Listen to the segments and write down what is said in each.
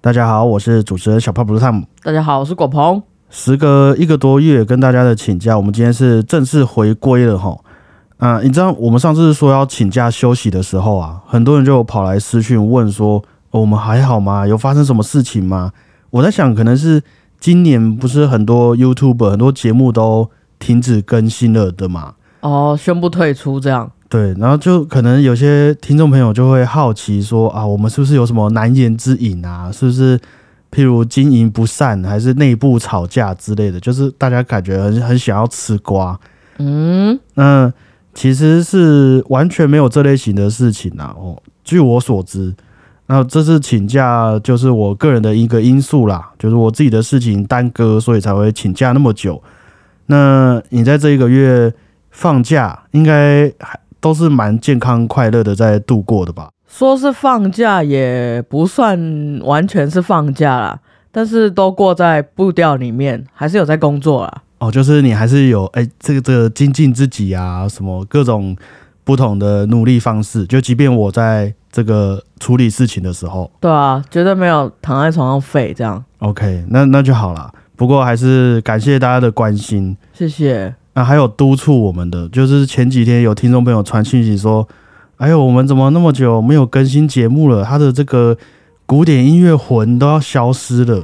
大家好，我是主持人小胖不是汤姆。大家好，我是果鹏。时隔一个多月跟大家的请假，我们今天是正式回归了哈。啊、你知道我们上次说要请假休息的时候啊，很多人就跑来私讯问说、哦我们还好吗？有发生什么事情吗？我在想，可能是今年不是很多 YouTube 很多节目都停止更新了的嘛。哦，宣布退出这样。对，然后就可能有些听众朋友就会好奇说啊，我们是不是有什么难言之隐啊？是不是譬如经营不善，还是内部吵架之类的？就是大家感觉很很想要吃瓜。嗯，那其实是完全没有这类型的事情啊。哦，据我所知，那这次请假就是我个人的一个因素啦，就是我自己的事情耽搁，所以才会请假那么久。那你在这一个月放假，应该还都是蛮健康快乐的在度过的吧？说是放假也不算完全是放假啦，但是都过在步调里面，还是有在工作啦。哦，就是你还是有哎、这个这个精进自己啊，什么各种不同的努力方式。就即便我在这个处理事情的时候对啊，绝对没有躺在床上废这样。，OK，那那就好了。不过还是感谢大家的关心。谢谢。那还有督促我们的，就是前几天有听众朋友传讯息说：“哎呦，我们怎么那么久没有更新节目了？他的这个古典音乐魂都要消失了。”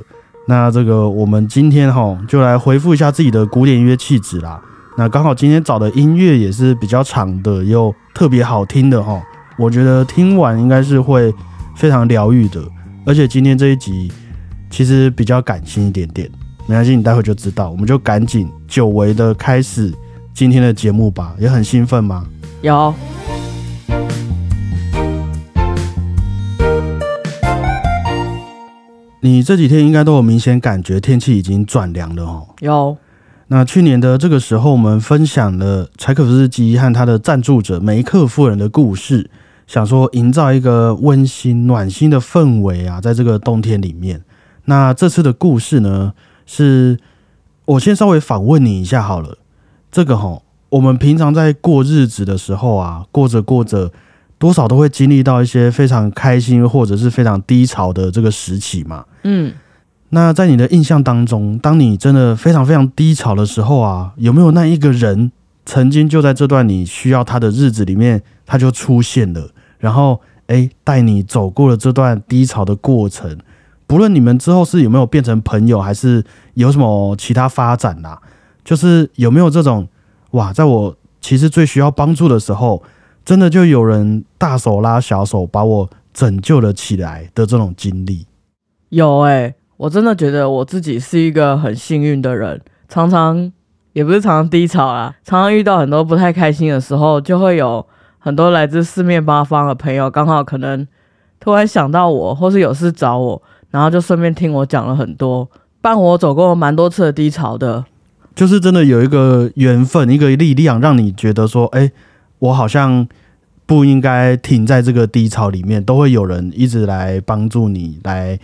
那这个我们今天哈就来回复一下自己的古典音乐气质啦。那刚好今天找的音乐也是比较长的，又特别好听的哈，我觉得听完应该是会非常疗愈的。而且今天这一集其实比较感性一点点。没关系，你待会就知道。我们就赶紧久违的开始今天的节目吧，也很兴奋吗？有你这几天应该都有明显感觉天气已经转凉了哦。有，那去年的这个时候，我们分享了柴可夫斯基和他的赞助者梅克夫人的故事，想说营造一个温馨暖心的氛围啊，在这个冬天里面。那这次的故事呢，是我先稍微反问你一下好了。这个哈，我们平常在过日子的时候啊，过着过着，多少都会经历到一些非常开心或者是非常低潮的这个时期嘛。嗯，那在你的印象当中，当你真的非常非常低潮的时候啊，有没有那一个人曾经就在这段你需要他的日子里面，他就出现了，然后诶带你走过了这段低潮的过程？不论你们之后是有没有变成朋友，还是有什么其他发展啦、就是有没有这种哇，在我其实最需要帮助的时候，真的就有人大手拉小手把我拯救了起来的这种经历？有哎、我真的觉得我自己是一个很幸运的人，常常也不是常常低潮啦，常常遇到很多不太开心的时候，就会有很多来自四面八方的朋友，刚好可能突然想到我，或是有事找我，然后就顺便听我讲了很多，伴我走过蛮多次的低潮的。就是真的有一个缘分，一个力量，让你觉得说，哎、我好像不应该停在这个低潮里面，都会有人一直来帮助你，来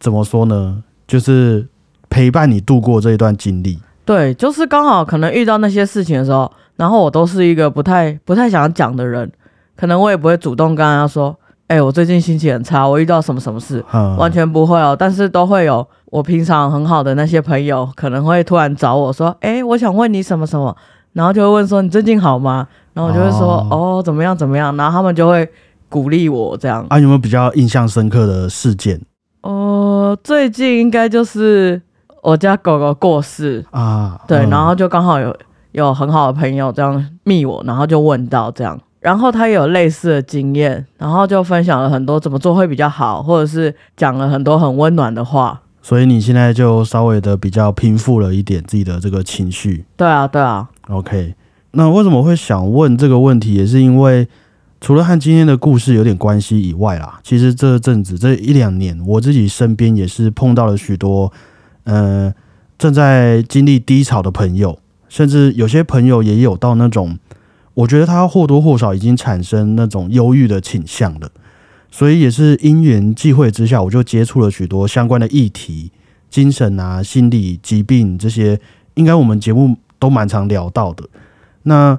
怎么说呢？就是陪伴你度过这一段经历。对，就是刚好可能遇到那些事情的时候，然后我都是一个不太不太想讲的人，可能我也不会主动跟大家说，哎、我最近心情很差，我遇到什么什么事，嗯，完全不会哦。但是都会有我平常很好的那些朋友，可能会突然找我说，哎、我想问你什么什么，然后就会问说你最近好吗？然后我就会说，哦哦怎么样怎么样，然后他们就会鼓励我这样。啊，有没有比较印象深刻的事件哦、最近应该就是我家狗狗过世，啊？对，嗯然后就刚好有有很好的朋友这样密我，然后就问到这样，然后他也有类似的经验，然后就分享了很多怎么做会比较好，或者是讲了很多很温暖的话。所以你现在就稍微的比较平复了一点自己的这个情绪。对啊，对啊，OK，那为什么会想问这个问题，也是因为除了和今天的故事有点关系以外啦，其实这阵子这一两年，我自己身边也是碰到了许多呃正在经历低潮的朋友，甚至有些朋友也有到那种，我觉得他或多或少已经产生那种忧郁的倾向了。所以也是因缘际会之下，我就接触了许多相关的议题，精神啊、心理疾病这些，应该我们节目都蛮常聊到的。那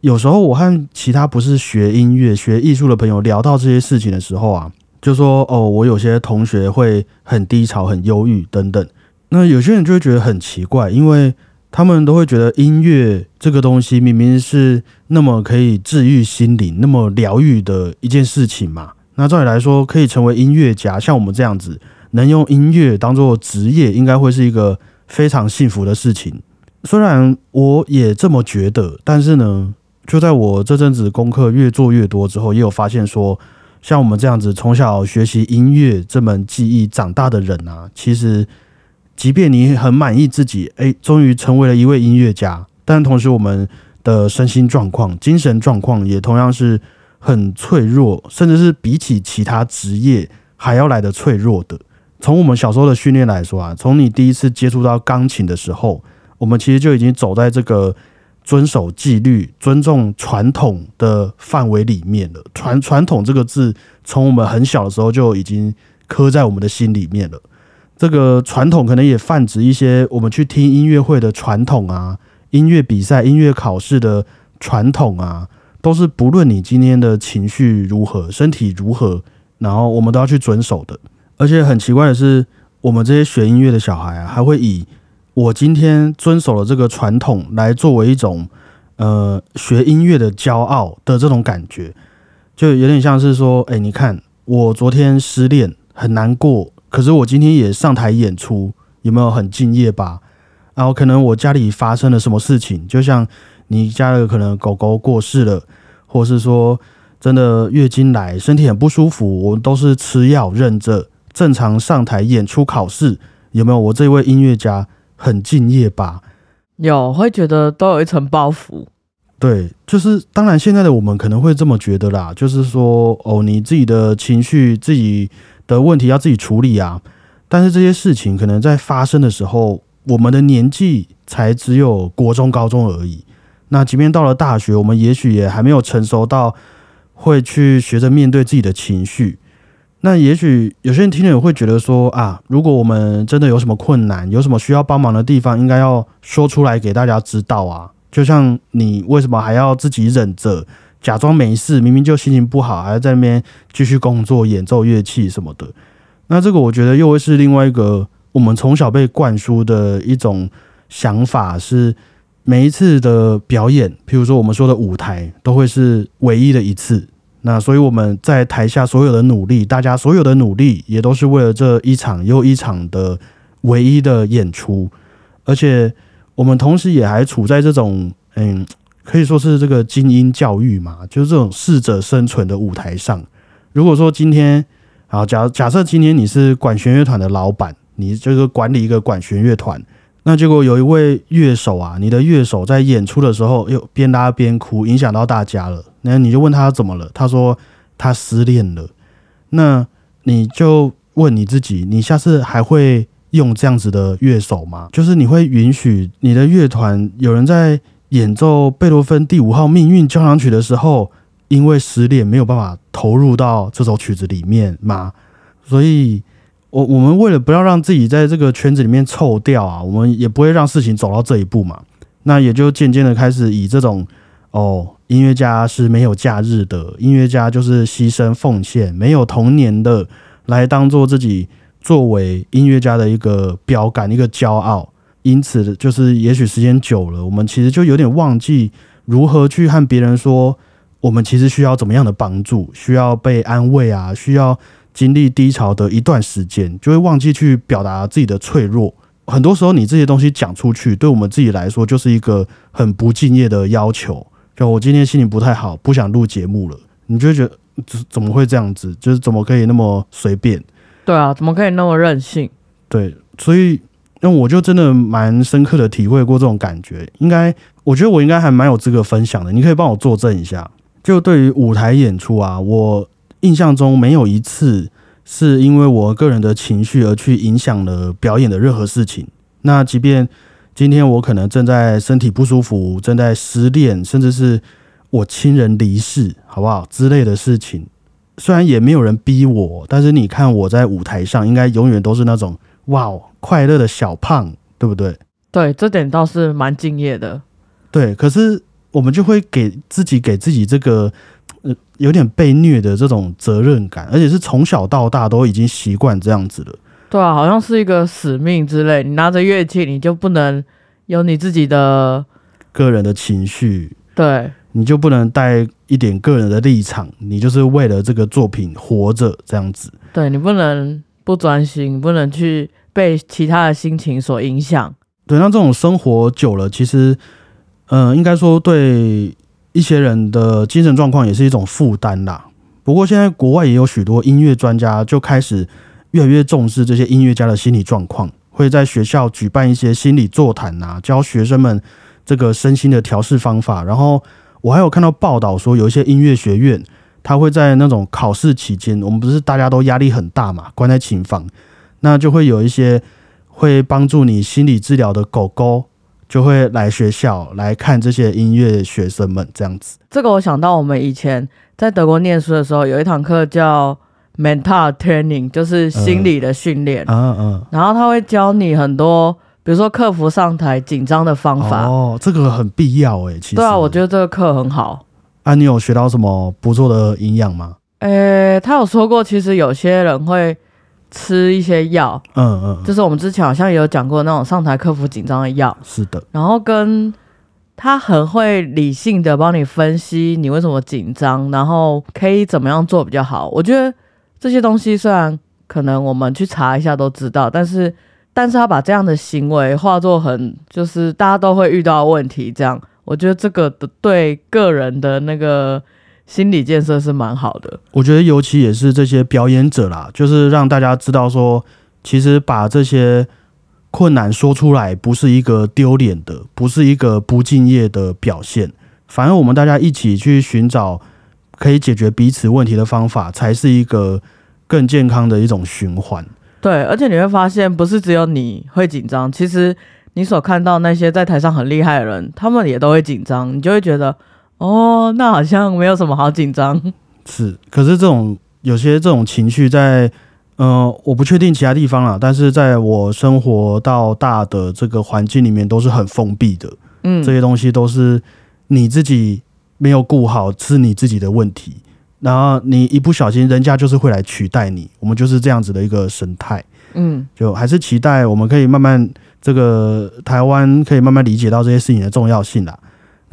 有时候我和其他不是学音乐、学艺术的朋友聊到这些事情的时候啊，就说哦，我有些同学会很低潮、很忧郁等等。那有些人就会觉得很奇怪，因为他们都会觉得音乐这个东西明明是那么可以治愈心灵、那么疗愈的一件事情嘛。那照理来说，可以成为音乐家，像我们这样子，能用音乐当做职业，应该会是一个非常幸福的事情。虽然我也这么觉得，但是呢，就在我这阵子功课越做越多之后，也有发现说，像我们这样子从小学习音乐这门技艺长大的人啊，其实。即便你很满意自己，哎，终于成为了一位音乐家，但同时我们的身心状况、精神状况也同样是很脆弱，甚至是比起其他职业还要来的脆弱的。从我们小时候的训练来说啊，从你第一次接触到钢琴的时候，我们其实就已经走在这个遵守纪律、尊重传统的范围里面了。传传统这个字，从我们很小的时候就已经刻在我们的心里面了。这个传统可能也泛指一些我们去听音乐会的传统啊，音乐比赛、音乐考试的传统啊，都是不论你今天的情绪如何、身体如何，然后我们都要去遵守的。而且很奇怪的是，我们这些学音乐的小孩啊，还会以我今天遵守了这个传统来作为一种呃学音乐的骄傲的这种感觉，就有点像是说，哎，你看我昨天失恋很难过。可是我今天也上台演出，有没有很敬业吧？然后可能我家里发生了什么事情，就像你家的可能狗狗过世了，或是说真的月经来，身体很不舒服，我们都是吃药忍着，正常上台演出考试，有没有？我这位音乐家很敬业吧？有，会觉得都有一层包袱。对，就是当然现在的我们可能会这么觉得啦，就是说哦，你自己的情绪自己。的问题要自己处理啊，但是这些事情可能在发生的时候，我们的年纪才只有国中、高中而已。那即便到了大学，我们也许也还没有成熟到会去学着面对自己的情绪。那也许有些人听了会觉得说啊，如果我们真的有什么困难，有什么需要帮忙的地方，应该要说出来给大家知道啊。就像你为什么还要自己忍着？假装没事，明明就心情不好，还在那边继续工作、演奏乐器什么的。那这个我觉得又会是另外一个我们从小被灌输的一种想法，是每一次的表演，譬如说我们说的舞台，都会是唯一的一次。那所以我们在台下所有的努力，大家所有的努力，也都是为了这一场又一场的唯一的演出。而且我们同时也还处在这种嗯。可以说是这个精英教育嘛，就是这种适者生存的舞台上。如果说今天，啊假假设今天你是管弦乐团的老板，你这个管理一个管弦乐团，那结果有一位乐手啊，你的乐手在演出的时候又边拉边哭，影响到大家了，那你就问他怎么了？他说他失恋了。那你就问你自己，你下次还会用这样子的乐手吗？就是你会允许你的乐团有人在？演奏贝多芬第五号命运交响曲的时候，因为失恋没有办法投入到这首曲子里面嘛，所以，我我们为了不要让自己在这个圈子里面臭掉啊，我们也不会让事情走到这一步嘛。那也就渐渐的开始以这种哦，音乐家是没有假日的，音乐家就是牺牲奉献，没有童年的，来当做自己作为音乐家的一个标杆，一个骄傲。因此，就是也许时间久了，我们其实就有点忘记如何去和别人说，我们其实需要怎么样的帮助，需要被安慰啊，需要经历低潮的一段时间，就会忘记去表达自己的脆弱。很多时候，你这些东西讲出去，对我们自己来说，就是一个很不敬业的要求。就我今天心情不太好，不想录节目了，你就觉得怎怎么会这样子？就是怎么可以那么随便？对啊，怎么可以那么任性？对，所以。那我就真的蛮深刻的体会过这种感觉，应该我觉得我应该还蛮有资格分享的。你可以帮我作证一下，就对于舞台演出啊，我印象中没有一次是因为我个人的情绪而去影响了表演的任何事情。那即便今天我可能正在身体不舒服，正在失恋，甚至是我亲人离世，好不好之类的事情，虽然也没有人逼我，但是你看我在舞台上，应该永远都是那种。哇哦，快乐的小胖，对不对？对，这点倒是蛮敬业的。对，可是我们就会给自己给自己这个呃有点被虐的这种责任感，而且是从小到大都已经习惯这样子了。对啊，好像是一个使命之类。你拿着乐器，你就不能有你自己的个人的情绪，对你就不能带一点个人的立场，你就是为了这个作品活着这样子。对，你不能不专心，不能去被其他的心情所影响。对，那这种生活久了，其实，嗯、应该说对一些人的精神状况也是一种负担啦。不过现在国外也有许多音乐专家就开始越来越重视这些音乐家的心理状况，会在学校举办一些心理座谈啊，教学生们这个身心的调试方法。然后我还有看到报道说，有一些音乐学院，他会在那种考试期间，我们不是大家都压力很大嘛，关在琴房，那就会有一些会帮助你心理治疗的狗狗，就会来学校来看这些音乐学生们这样子。这个我想到我们以前在德国念书的时候，有一堂课叫 mental training，就是心理的训练，嗯嗯，然后他会教你很多，比如说克服上台紧张的方法。哦，这个很必要哎，其实。对啊，我觉得这个课很好。啊，你有学到什么不错的营养吗？呃，他有说过，其实有些人会吃一些药，嗯嗯，就是我们之前好像也有讲过那种上台克服紧张的药，是的，然后跟他很会理性的帮你分析你为什么紧张，然后可以怎么样做比较好。我觉得这些东西虽然可能我们去查一下都知道，但是但是他把这样的行为化作很就是大家都会遇到的问题，这样我觉得这个的对个人的那个心理建设是蛮好的。我觉得尤其也是这些表演者啦，就是让大家知道说，其实把这些困难说出来，不是一个丢脸的，不是一个不敬业的表现，反而我们大家一起去寻找可以解决彼此问题的方法，才是一个更健康的一种循环。对，而且你会发现，不是只有你会紧张，其实你所看到那些在台上很厉害的人，他们也都会紧张，你就会觉得，哦，那好像没有什么好紧张。是，可是这种有些这种情绪在，呃，我不确定其他地方啦，但是在我生活到大的这个环境里面，都是很封闭的。嗯，这些东西都是你自己没有顾好，是你自己的问题。然后你一不小心，人家就是会来取代你。我们就是这样子的一个生态，嗯，就还是期待我们可以慢慢这个台湾可以慢慢理解到这些事情的重要性啦。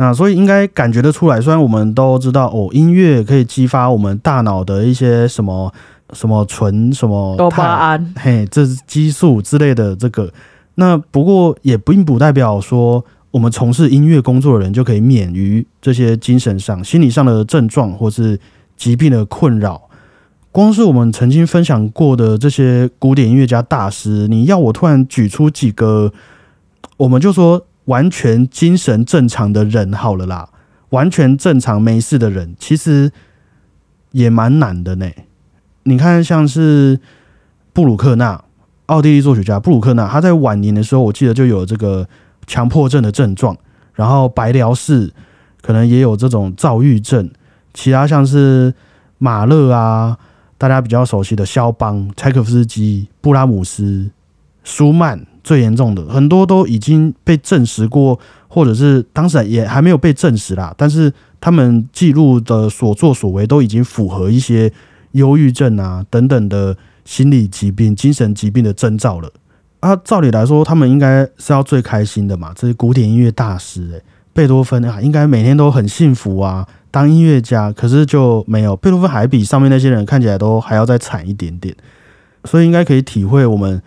那所以应该感觉得出来，虽然我们都知道哦，音乐可以激发我们大脑的一些什么什么醇什么多巴胺，嘿，这是激素之类的这个。那不过也并不代表说我们从事音乐工作的人就可以免于这些精神上、心理上的症状或是疾病的困扰。光是我们曾经分享过的这些古典音乐家大师，你要我突然举出几个，我们就说完全精神正常的人好了啦，完全正常没事的人，其实也蛮难的呢。你看，像是布鲁克纳，奥地利作曲家布鲁克纳，他在晚年的时候，我记得就有这个强迫症的症状，然后白辽士可能也有这种躁郁症，其他像是马勒啊，大家比较熟悉的肖邦、柴可夫斯基、布拉姆斯、舒曼，最严重的很多都已经被证实过，或者是当时也还没有被证实啦，但是他们记录的所作所为都已经符合一些忧郁症啊等等的心理疾病、精神疾病的征兆了。啊，照理来说，他们应该是要最开心的嘛，这是古典音乐大师诶、贝多芬啊，应该每天都很幸福啊，当音乐家，可是就没有。贝多芬还比上面那些人看起来都还要再惨一点点，所以应该可以体会我们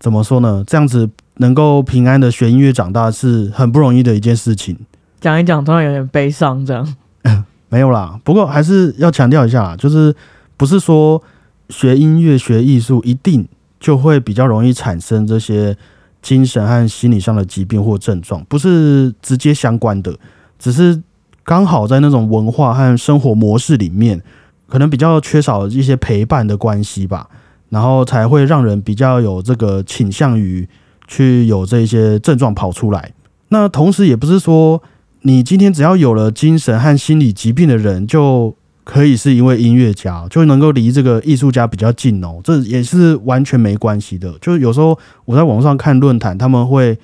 怎么说呢？这样子能够平安的学音乐长大是很不容易的一件事情。讲一讲突然有点悲伤，这样。没有啦，不过还是要强调一下，就是不是说学音乐、学艺术一定就会比较容易产生这些精神和心理上的疾病或症状，不是直接相关的，只是刚好在那种文化和生活模式里面，可能比较缺少一些陪伴的关系吧，然后才会让人比较有这个倾向于去有这些症状跑出来。那同时也不是说。你今天只要有了精神和心理疾病的人，就可以是一位音乐家，就能够离这个艺术家比较近哦。这也是完全没关系的。就是有时候我在网上看论坛，他们会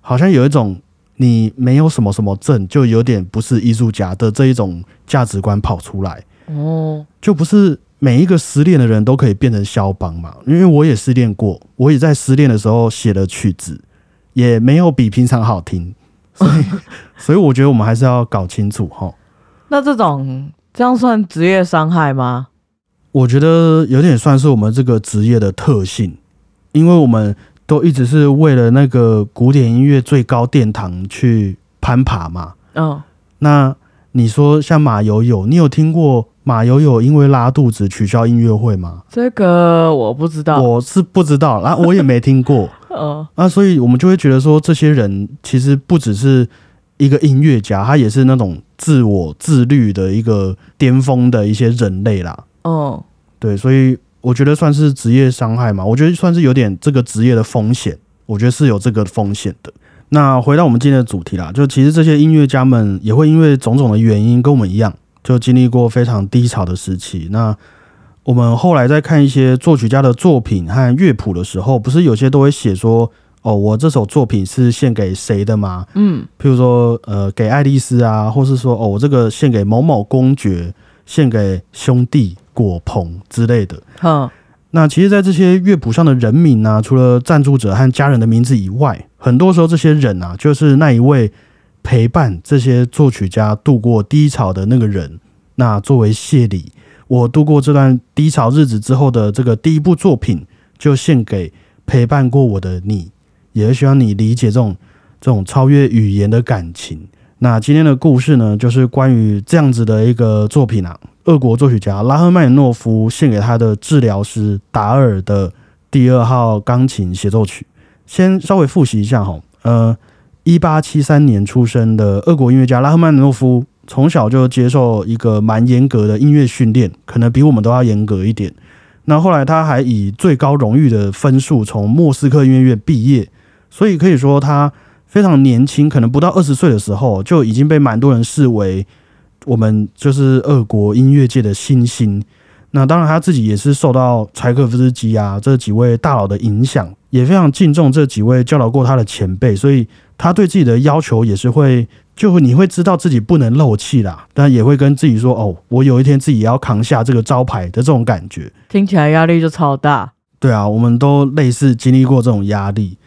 好像有一种你没有什么什么症，就有点不是艺术家的这一种价值观跑出来，哦，就不是每一个失恋的人都可以变成肖邦嘛？因为我也失恋过，我也在失恋的时候写了曲子，也没有比平常好听，所以 所以我觉得我们还是要搞清楚哈。那这种这样算职业伤害吗？我觉得有点算是我们这个职业的特性，因为我们都一直是为了那个古典音乐最高殿堂去攀爬嘛。嗯，那你说像马友友，你有听过马友友因为拉肚子取消音乐会吗？这个我不知道。我是不知道，然后我也没听过嗯 啊，所以我们就会觉得说，这些人其实不只是一个音乐家，他也是那种自我自律的一个巅峰的一些人类啦。嗯，对，所以我觉得算是职业伤害嘛，我觉得算是有点这个职业的风险，我觉得是有这个风险的。那回到我们今天的主题啦，就其实这些音乐家们也会因为种种的原因跟我们一样，就经历过非常低潮的时期。那我们后来在看一些作曲家的作品和乐谱的时候，不是有些都会写说，哦，我这首作品是献给谁的吗？嗯，譬如说，呃，给爱丽丝啊，或是说，哦，我这个献给某某公爵，献给兄弟果鹏之类的。哼，那其实，在这些乐谱上的人名呢、除了赞助者和家人的名字以外，很多时候这些人啊，就是那一位陪伴这些作曲家度过低潮的那个人。那作为谢礼，我度过这段低潮日子之后的这个第一部作品，就献给陪伴过我的你，也是希望你理解这种这种超越语言的感情。那今天的故事呢，就是关于这样子的一个作品啊，俄国作曲家拉赫曼诺夫献给他的治疗师达尔的第二号钢琴协奏曲。先稍微复习一下哈，呃，一八七三年出生的俄国音乐家拉赫曼诺夫，从小就接受一个蛮严格的音乐训练，可能比我们都要严格一点。那后来他还以最高荣誉的分数从莫斯科音乐院毕业，所以可以说他非常年轻，可能不到二十岁的时候就已经被蛮多人视为我们就是俄国音乐界的新星。那当然他自己也是受到柴可夫斯基啊这几位大佬的影响，也非常敬重这几位教导过他的前辈，所以他对自己的要求也是会，就会你会知道自己不能漏气啦，但也会跟自己说哦，我有一天自己也要扛下这个招牌的这种感觉。听起来压力就超大。对啊，我们都类似经历过这种压力，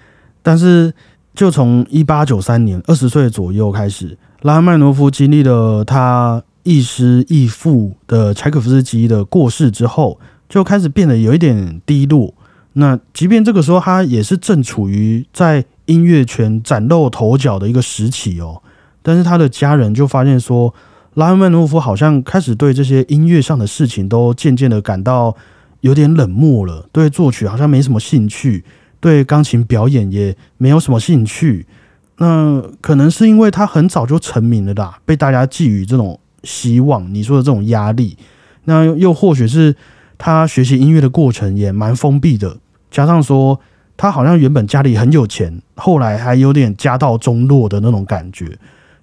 但是就从一八九三年二十岁左右开始，拉赫曼诺夫经历了他亦师亦父的柴可夫斯基的过世之后，就开始变得有一点低落。那即便这个时候他也是正处于在音乐圈崭露头角的一个时期哦，但是他的家人就发现说，拉赫曼诺夫好像开始对这些音乐上的事情都渐渐的感到有点冷漠了，对作曲好像没什么兴趣，对钢琴表演也没有什么兴趣。那可能是因为他很早就成名了啦，被大家寄予这种希望，你说的这种压力。那又或许是他学习音乐的过程也蛮封闭的，加上说他好像原本家里很有钱，后来还有点家道中落的那种感觉，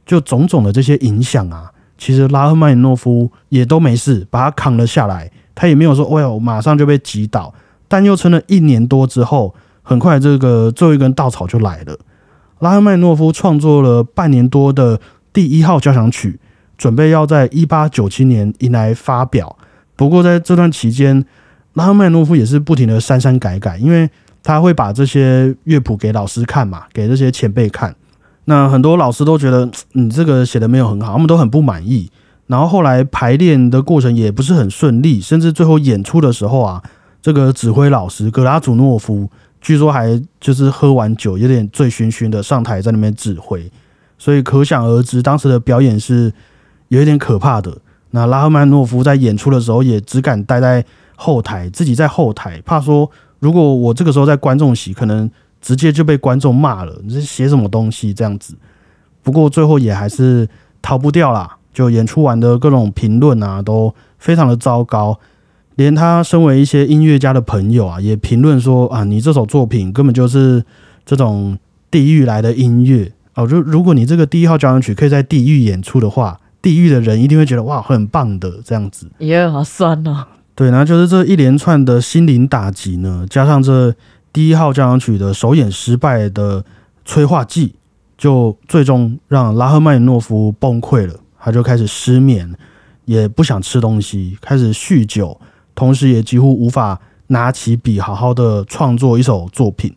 就种种的这些影响啊，其实拉赫曼诺夫也都没事，把他扛了下来。他也没有说，哎呦，马上就被击倒，但又撑了一年多之后，很快这个最后一根稻草就来了。拉赫曼诺夫创作了半年多的第一号交响曲，准备要在一八九七年迎来发表。不过在这段期间，拉赫曼诺夫也是不停的删删改改，因为他会把这些乐谱给老师看嘛，给这些前辈看。那很多老师都觉得你这个写的没有很好，他们都很不满意。然后后来排练的过程也不是很顺利，甚至最后演出的时候啊，这个指挥老师格拉祖诺夫据说还就是喝完酒有点醉醺醺的上台在那边指挥，所以可想而知当时的表演是有一点可怕的。那拉赫曼诺夫在演出的时候也只敢待在后台，自己在后台，怕说如果我这个时候在观众席，可能直接就被观众骂了，你是写什么东西这样子。不过最后也还是逃不掉啦。就演出完的各种评论啊，都非常的糟糕，连他身为一些音乐家的朋友啊，也评论说啊，你这首作品根本就是这种地狱来的音乐哦。就如果你这个第一号交响曲可以在地狱演出的话，地狱的人一定会觉得哇，很棒的这样子。耶，好酸哦。对，然后就是这一连串的心灵打击呢，加上这第一号交响曲的首演失败的催化剂，就最终让拉赫曼诺夫崩溃了，他就开始失眠，也不想吃东西，开始酗酒，同时也几乎无法拿起笔好好的创作一首作品。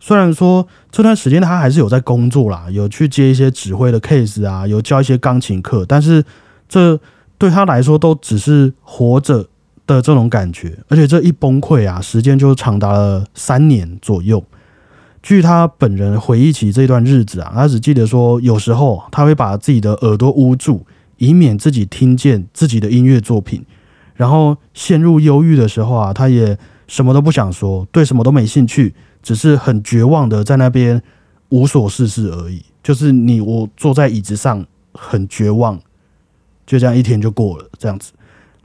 虽然说这段时间他还是有在工作啦，有去接一些指挥的 case 啊，有教一些钢琴课，但是这对他来说都只是活着的这种感觉，而且这一崩溃啊，时间就长达了三年左右。据他本人回忆起这段日子啊，他只记得说，有时候他会把自己的耳朵捂住，以免自己听见自己的音乐作品。然后陷入忧郁的时候啊，他也什么都不想说，对什么都没兴趣，只是很绝望的在那边无所事事而已。就是你我坐在椅子上很绝望，就这样一天就过了，这样子。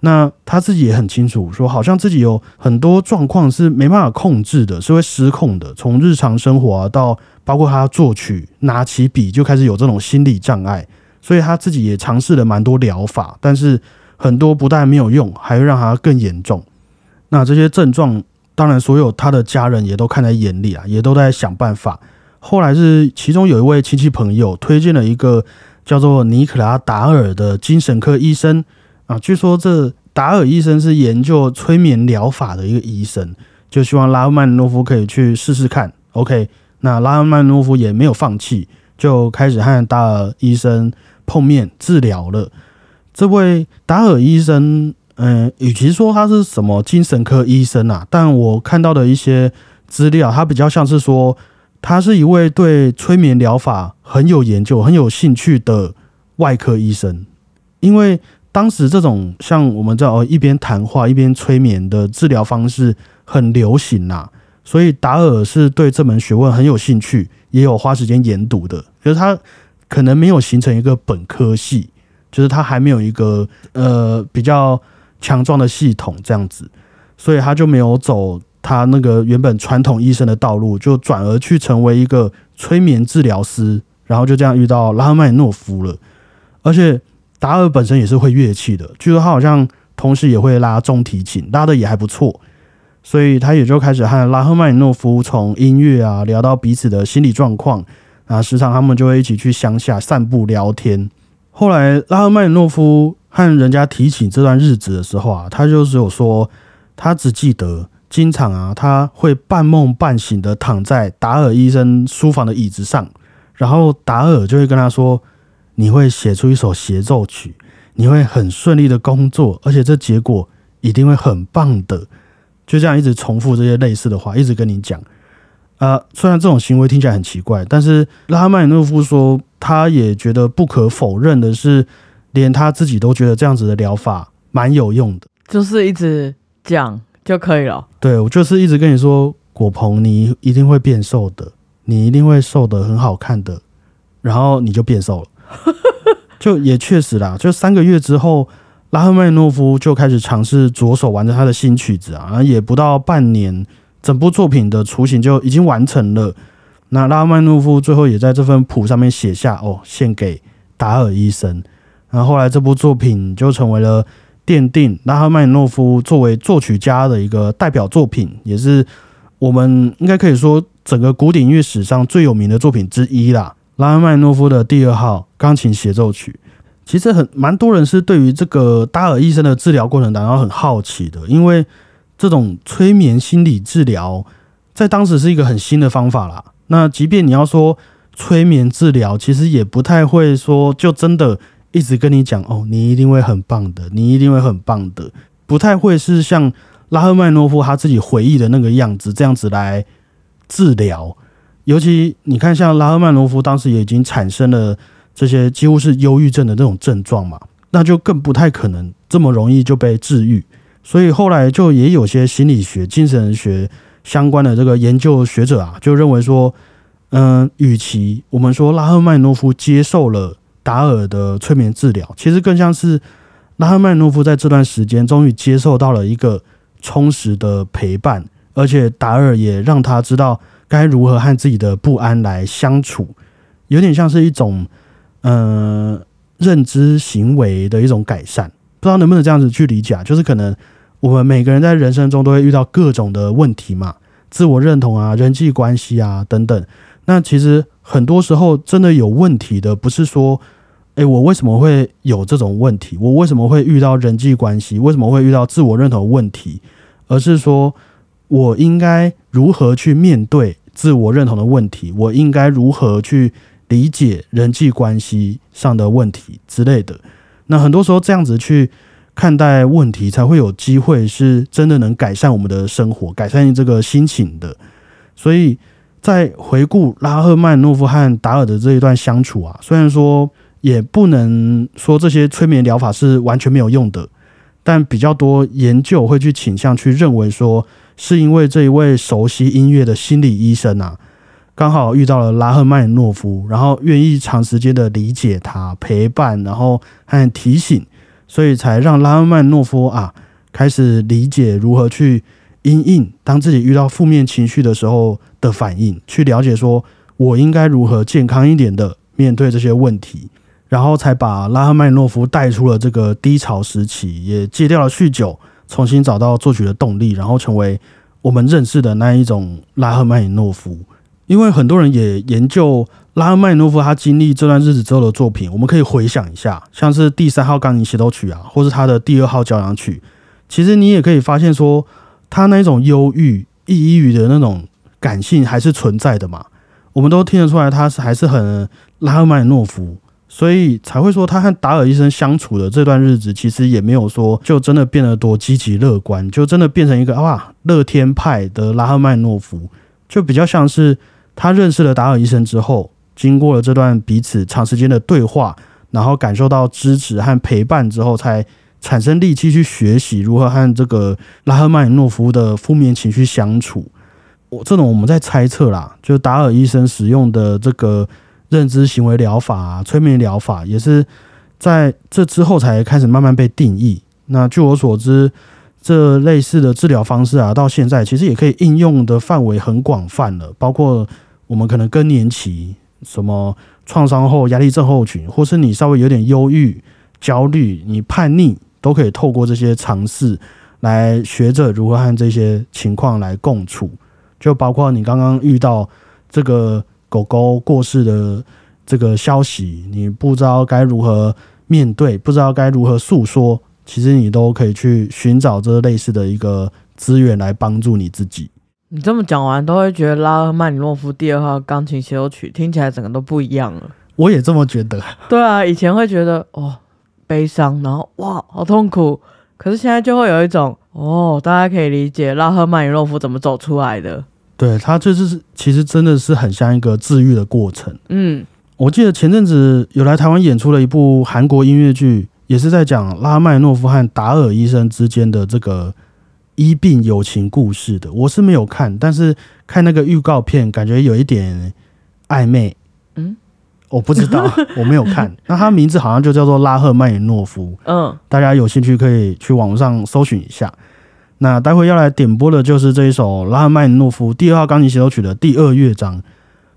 那他自己也很清楚，说好像自己有很多状况是没办法控制的，是会失控的。从日常生活啊，到包括他作曲，拿起笔就开始有这种心理障碍，所以他自己也尝试了蛮多疗法，但是很多不但没有用，还会让他更严重。那这些症状，当然所有他的家人也都看在眼里啊，也都在想办法。后来是其中有一位亲戚朋友推荐了一个叫做尼克拉达尔的精神科医生。啊，据说这达尔医生是研究催眠疗法的一个医生，就希望拉曼诺夫可以去试试看。OK，那拉曼诺夫也没有放弃，就开始和达尔医生碰面治疗了。这位达尔医生，嗯，与其说他是什么精神科医生啊，但我看到的一些资料，他比较像是说，他是一位对催眠疗法很有研究、很有兴趣的外科医生，因为。当时这种像我们知道哦，一边谈话一边催眠的治疗方式很流行呐，所以达尔是对这门学问很有兴趣，也有花时间研读的。可是他可能没有形成一个本科系，就是他还没有一个呃比较强壮的系统这样子，所以他就没有走他那个原本传统医生的道路，就转而去成为一个催眠治疗师，然后就这样遇到拉赫曼诺夫了，而且。达尔本身也是会乐器的，据说他好像同时也会拉中提琴，拉的也还不错，所以他也就开始和拉赫曼尼诺夫从音乐啊聊到彼此的心理状况啊，时常他们就会一起去乡下散步聊天。后来拉赫曼尼诺夫和人家提起这段日子的时候啊，他就只有说他只记得经常啊他会半梦半醒的躺在达尔医生书房的椅子上，然后达尔就会跟他说。你会写出一首协奏曲，你会很顺利的工作，而且这结果一定会很棒的。就这样一直重复这些类似的话，一直跟你讲。啊，虽然这种行为听起来很奇怪，但是拉赫曼诺夫说，他也觉得不可否认的是，连他自己都觉得这样子的疗法蛮有用的。就是一直讲就可以了。对，我就是一直跟你说，果鹏，你一定会变瘦的，你一定会瘦的很好看的，然后你就变瘦了。就也确实啦，就三个月之后，拉赫曼诺夫就开始尝试着手完成他的新曲子啊，也不到半年，整部作品的雏形就已经完成了。那拉赫曼诺夫最后也在这份谱上面写下哦，献给达尔医生。然后后来这部作品就成为了奠定拉赫曼诺夫作为作曲家的一个代表作品，也是我们应该可以说整个古典音乐史上最有名的作品之一啦。拉赫曼诺夫的第二号钢琴协奏曲，其实很蛮多人是对于这个达尔医生的治疗过程当中很好奇的，因为这种催眠心理治疗在当时是一个很新的方法啦。那即便你要说催眠治疗，其实也不太会说就真的一直跟你讲哦，你一定会很棒的，你一定会很棒的，不太会是像拉赫曼诺夫他自己回忆的那个样子这样子来治疗。尤其你看，像拉赫曼诺夫当时也已经产生了这些几乎是忧郁症的这种症状嘛，那就更不太可能这么容易就被治愈。所以后来就也有些心理学、精神学相关的这个研究学者啊，就认为说，嗯，与其我们说拉赫曼诺夫接受了达尔的催眠治疗，其实更像是拉赫曼诺夫在这段时间终于接受到了一个充实的陪伴，而且达尔也让他知道。该如何和自己的不安来相处，有点像是一种呃认知行为的一种改善，不知道能不能这样子去理解啊？就是可能我们每个人在人生中都会遇到各种的问题嘛，自我认同啊、人际关系啊等等。那其实很多时候真的有问题的，不是说，诶，我为什么会有这种问题？我为什么会遇到人际关系？为什么会遇到自我认同问题？而是说我应该如何去面对自我认同的问题？我应该如何去理解人际关系上的问题之类的？那很多时候这样子去看待问题，才会有机会是真的能改善我们的生活，改善这个心情的。所以。在回顾拉赫曼诺夫和达尔的这一段相处啊，虽然说也不能说这些催眠疗法是完全没有用的，但比较多研究会去倾向去认为说，是因为这一位熟悉音乐的心理医生啊，刚好遇到了拉赫曼诺夫，然后愿意长时间的理解他、陪伴，然后和提醒，所以才让拉赫曼诺夫啊开始理解如何去。因应当自己遇到负面情绪的时候的反应，去了解说我应该如何健康一点的面对这些问题，然后才把拉赫曼诺夫带出了这个低潮时期，也戒掉了酗酒，重新找到作曲的动力，然后成为我们认识的那一种拉赫曼尼诺夫。因为很多人也研究拉赫曼尼诺夫他经历这段日子之后的作品，我们可以回想一下，像是第三号钢琴协奏曲啊，或是他的第二号交响曲，其实你也可以发现说。他那种忧郁、抑郁的那种感性还是存在的嘛？我们都听得出来，他是还是很拉赫曼尼诺夫，所以才会说他和达尔医生相处的这段日子，其实也没有说就真的变得多积极乐观，就真的变成一个哇乐天派的拉赫曼诺夫，就比较像是他认识了达尔医生之后，经过了这段彼此长时间的对话，然后感受到支持和陪伴之后，才。产生力气去学习如何和这个拉赫曼诺夫的负面情绪相处。我这种我们在猜测啦，就是达尔医生使用的这个认知行为疗法、催眠疗法，也是在这之后才开始慢慢被定义。那据我所知，这类似的治疗方式啊，到现在其实也可以应用的范围很广泛了，包括我们可能更年期、什么创伤后压力症候群，或是你稍微有点忧郁、焦虑、你叛逆。都可以透过这些尝试来学着如何和这些情况来共处，就包括你刚刚遇到这个狗狗过世的这个消息，你不知道该如何面对，不知道该如何诉说，其实你都可以去寻找这类似的一个资源来帮助你自己。你这么讲完，都会觉得拉赫曼尼诺夫第二号钢琴协奏曲听起来整个都不一样了。我也这么觉得。对啊，以前会觉得哦。悲伤，然后哇，好痛苦。可是现在就会有一种哦，大家可以理解拉赫曼尼诺夫怎么走出来的。对他就是其实真的是很像一个治愈的过程。嗯，我记得前阵子有来台湾演出了一部韩国音乐剧，也是在讲拉赫曼尼诺夫和达尔医生之间的这个医病友情故事的。我是没有看，但是看那个预告片，感觉有一点暧昧。嗯。我不知道，我没有看。那他名字好像就叫做拉赫曼尼诺夫。嗯，大家有兴趣可以去网上搜寻一下。那待会要来点播的就是这一首拉赫曼诺夫第二号钢琴协奏曲的第二乐章。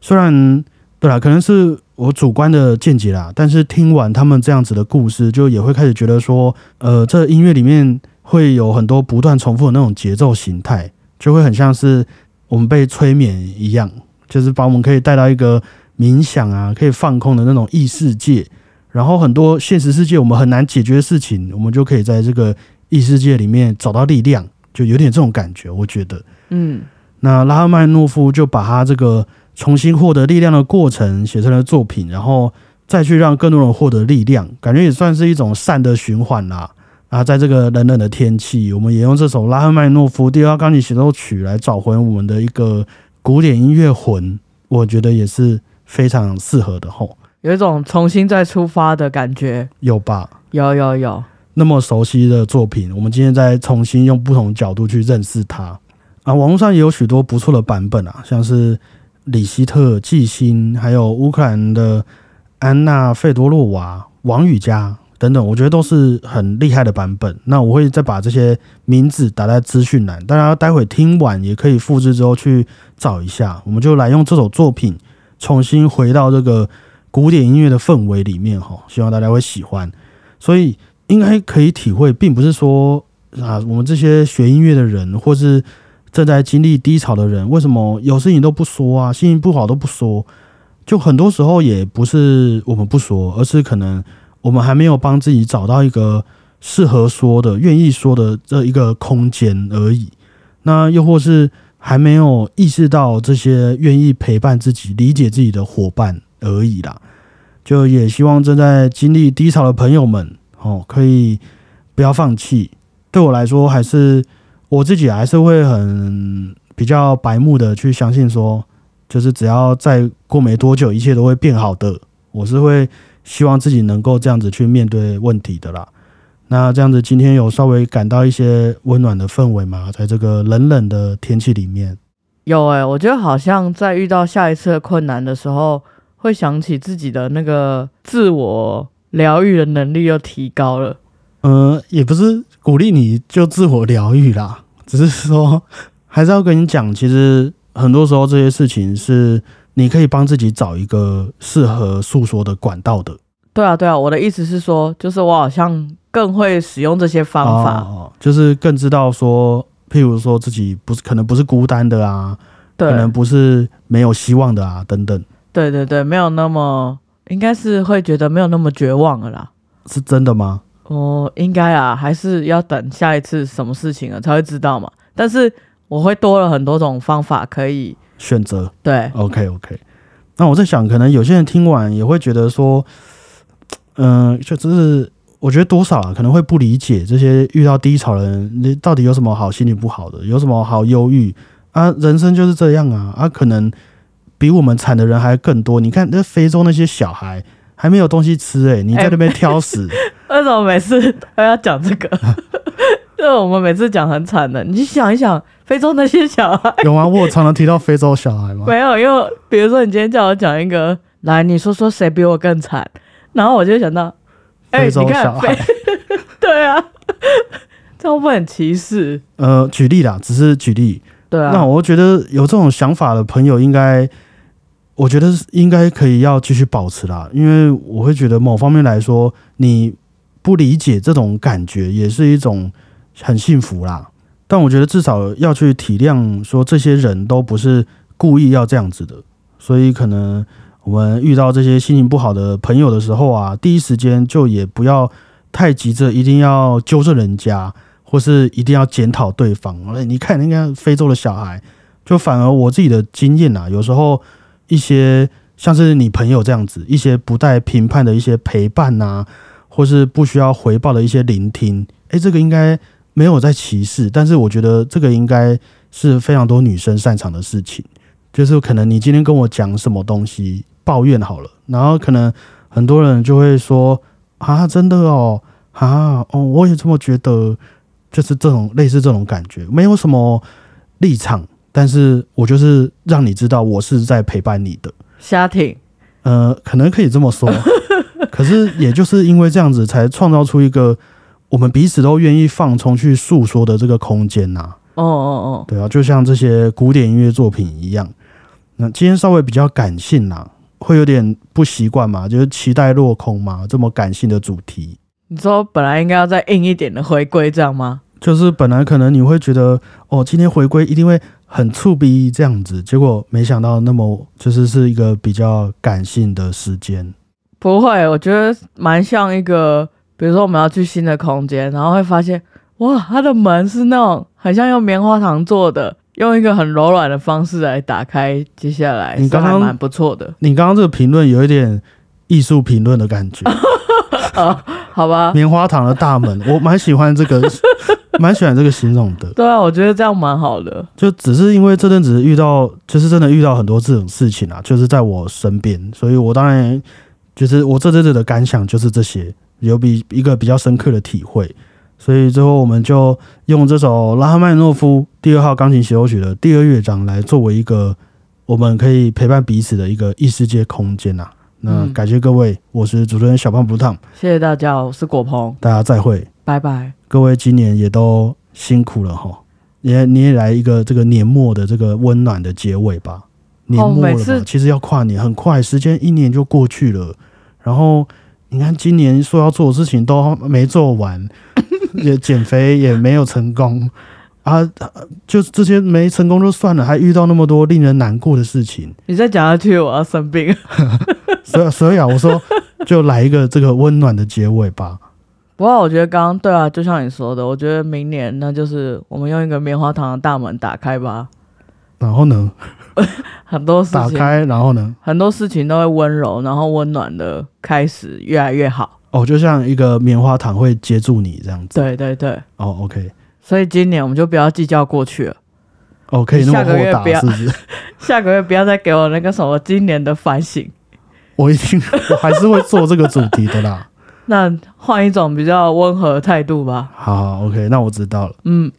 虽然对啦，可能是我主观的见解啦，但是听完他们这样子的故事，就也会开始觉得说，呃，这音乐里面会有很多不断重复的那种节奏形态，就会很像是我们被催眠一样，就是把我们可以带到一个。冥想啊，可以放空的那种异世界，然后很多现实世界我们很难解决的事情，我们就可以在这个异世界里面找到力量，就有点这种感觉。我觉得，嗯，那拉赫曼诺夫就把他这个重新获得力量的过程写成了作品，然后再去让更多人获得力量，感觉也算是一种善的循环啦。啊，在这个冷冷的天气，我们也用这首拉赫曼诺夫第二钢琴协奏曲来找回我们的一个古典音乐魂，我觉得也是。非常适合的吼，有一种重新再出发的感觉，有吧？有有有，那么熟悉的作品，我们今天再重新用不同角度去认识它啊。网络上也有许多不错的版本啊，像是李希特、季辛，还有乌克兰的安娜费多洛娃、王宇佳等等，我觉得都是很厉害的版本。那我会再把这些名字打在资讯栏，大家待会听完也可以复制之后去找一下。我们就来用这首作品。重新回到这个古典音乐的氛围里面哈，希望大家会喜欢。所以应该可以体会，并不是说啊，我们这些学音乐的人，或是正在经历低潮的人，为什么有事情都不说啊，心情不好都不说，就很多时候也不是我们不说，而是可能我们还没有帮自己找到一个适合说的、愿意说的这一个空间而已。那又或是还没有意识到这些愿意陪伴自己、理解自己的伙伴而已啦。就也希望正在经历低潮的朋友们，哦，可以不要放弃。对我来说，还是我自己还是会很比较白目的去相信说，就是只要再过没多久，一切都会变好的。我是会希望自己能够这样子去面对问题的啦。那这样子，今天有稍微感到一些温暖的氛围吗？在这个冷冷的天气里面，有诶、我觉得好像在遇到下一次的困难的时候，会想起自己的那个自我疗愈的能力又提高了。呃，也不是鼓励你就自我疗愈啦，只是说还是要跟你讲，其实很多时候这些事情是你可以帮自己找一个适合诉说的管道的对啊，对啊，我的意思是说，就是我好像更会使用这些方法。哦，就是更知道说，譬如说自己不是可能不是孤单的啊，可，能不是没有希望的啊，等等，对对对，没有那么，应该是会觉得没有那么绝望了啦。是真的吗？哦，应该啊，还是要等下一次什么事情了才会知道嘛。但是我会多了很多种方法可以，选择对，OK OK，那我在想，可能有些人听完也会觉得说，嗯、就只是我觉得多少啊，可能会不理解这些遇到低潮的人，你到底有什么好心情不好的，有什么好忧郁啊？人生就是这样啊啊，可能比我们惨的人还更多。你看那非洲那些小孩还没有东西吃、欸，你在那边挑食，为什么每次都 要讲这个？就我们每次讲很惨的，你想一想，非洲那些小孩有吗？我有常常提到非洲小孩吗？没有，因为比如说你今天叫我讲一个，来你说说谁比我更惨，然后我就想到，哎、非洲小孩非，对啊，这样不会很歧视？呃，举例啦，只是举例。对啊，那我觉得有这种想法的朋友，应该，我觉得应该可以要继续保持啦，因为我会觉得某方面来说，你不理解这种感觉，也是一种很幸福啦。但我觉得至少要去体谅，说这些人都不是故意要这样子的，所以可能我们遇到这些心情不好的朋友的时候啊，第一时间就也不要太急着一定要纠正人家，或是一定要检讨对方。哎，你看人家非洲的小孩，就反而我自己的经验啊，有时候一些像是你朋友这样子，一些不带评判的一些陪伴呐、或是不需要回报的一些聆听，哎，这个应该没有在歧视，但是我觉得这个应该是非常多女生擅长的事情。就是可能你今天跟我讲什么东西抱怨好了，然后可能很多人就会说啊，真的哦，啊哦，我也这么觉得，就是这种类似这种感觉，没有什么立场，但是我就是让你知道我是在陪伴你的，瞎挺，呃，可能可以这么说，可是也就是因为这样子，才创造出一个我们彼此都愿意放松去诉说的这个空间呐、哦哦对啊，就像这些古典音乐作品一样。那今天稍微比较感性啦，会有点不习惯嘛，就是期待落空嘛，这么感性的主题。你说本来应该要再硬一点的回归，这样吗？就是本来可能你会觉得哦，今天回归一定会很触逼这样子，结果没想到那么就是是一个比较感性的时间。不会，我觉得蛮像一个，比如说我们要去新的空间，然后会发现，哇，它的门是那种很像用棉花糖做的，用一个很柔软的方式来打开，接下来你刚刚蛮不错的。你刚刚这个评论有一点艺术评论的感觉，啊，好吧，棉花糖的大门，我蛮喜欢这个，蛮喜欢这个形容的。对啊，我觉得这样蛮好的。就只是因为这阵子遇到，就是真的遇到很多这种事情啊，就是在我身边，所以我当然就是我这阵子的感想就是这些，有比一个比较深刻的体会。所以最后我们就用这首拉赫曼诺夫第二号钢琴协奏曲的第二乐章来作为一个我们可以陪伴彼此的一个异世界空间呐、那嗯感谢各位，我是主持人小胖不烫，谢谢大家，我是果鹏，大家再会。拜拜。各位今年也都辛苦了哈，也你也来一个这个年末的这个温暖的结尾吧。年末了吧，每次其实要跨年，很快，时间一年就过去了。然后你看，今年说要做的事情都没做完，也减肥也没有成功。啊，呃就这些没成功就算了，还遇到那么多令人难过的事情，你再讲下去，我要生病。所以所以啊，我说就来一个这个温暖的结尾吧。不过我觉得刚刚对啊，就像你说的，我觉得明年那就是我们用一个棉花糖的大门打开吧，然后呢，很多事情，打开，然后呢，很多事情都会温柔，然后温暖的开始越来越好。哦，就像一个棉花糖会接住你这样子。对对对，哦，OK，所以今年我们就不要计较过去了，哦，可以那么豁达是不是？下个月不要再给我那个什么今年的反省。我一定，我还是会做这个主题的啦。那换一种比较温和的态度吧。好好，OK，那我知道了。嗯，